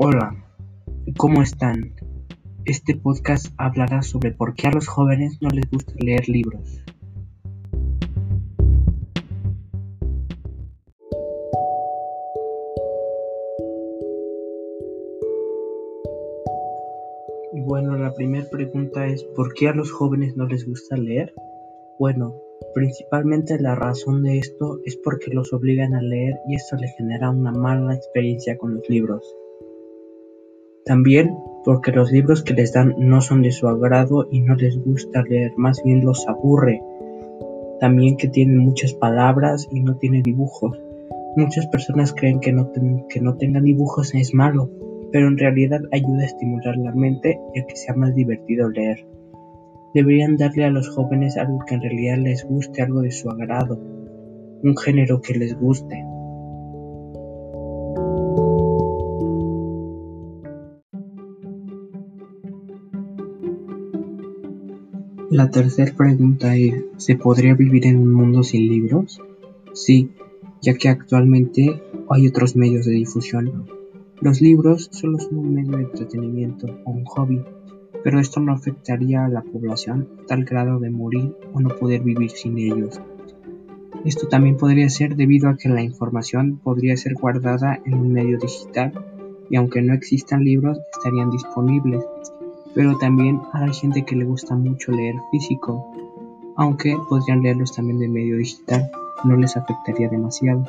Hola, ¿cómo están? Este podcast hablará sobre por qué a los jóvenes no les gusta leer libros. Bueno, la primera pregunta es ¿por qué a los jóvenes no les gusta leer? Bueno, principalmente la razón de esto es porque los obligan a leer y esto les genera una mala experiencia con los libros. También porque los libros que les dan no son de su agrado y no les gusta leer, más bien los aburre. También que tienen muchas palabras y no tiene dibujos. Muchas personas creen que no, que no tengan dibujos es malo, pero en realidad ayuda a estimular la mente y a que sea más divertido leer. Deberían darle a los jóvenes algo que en realidad les guste, algo de su agrado, un género que les guste. La tercera pregunta es, ¿se podría vivir en un mundo sin libros? Sí, ya que actualmente hay otros medios de difusión. Los libros solo son un medio de entretenimiento o un hobby, pero esto no afectaría a la población tal grado de morir o no poder vivir sin ellos. Esto también podría ser debido a que la información podría ser guardada en un medio digital y aunque no existan libros estarían disponibles pero también hay gente que le gusta mucho leer físico, aunque podrían leerlos también de medio digital, no les afectaría demasiado.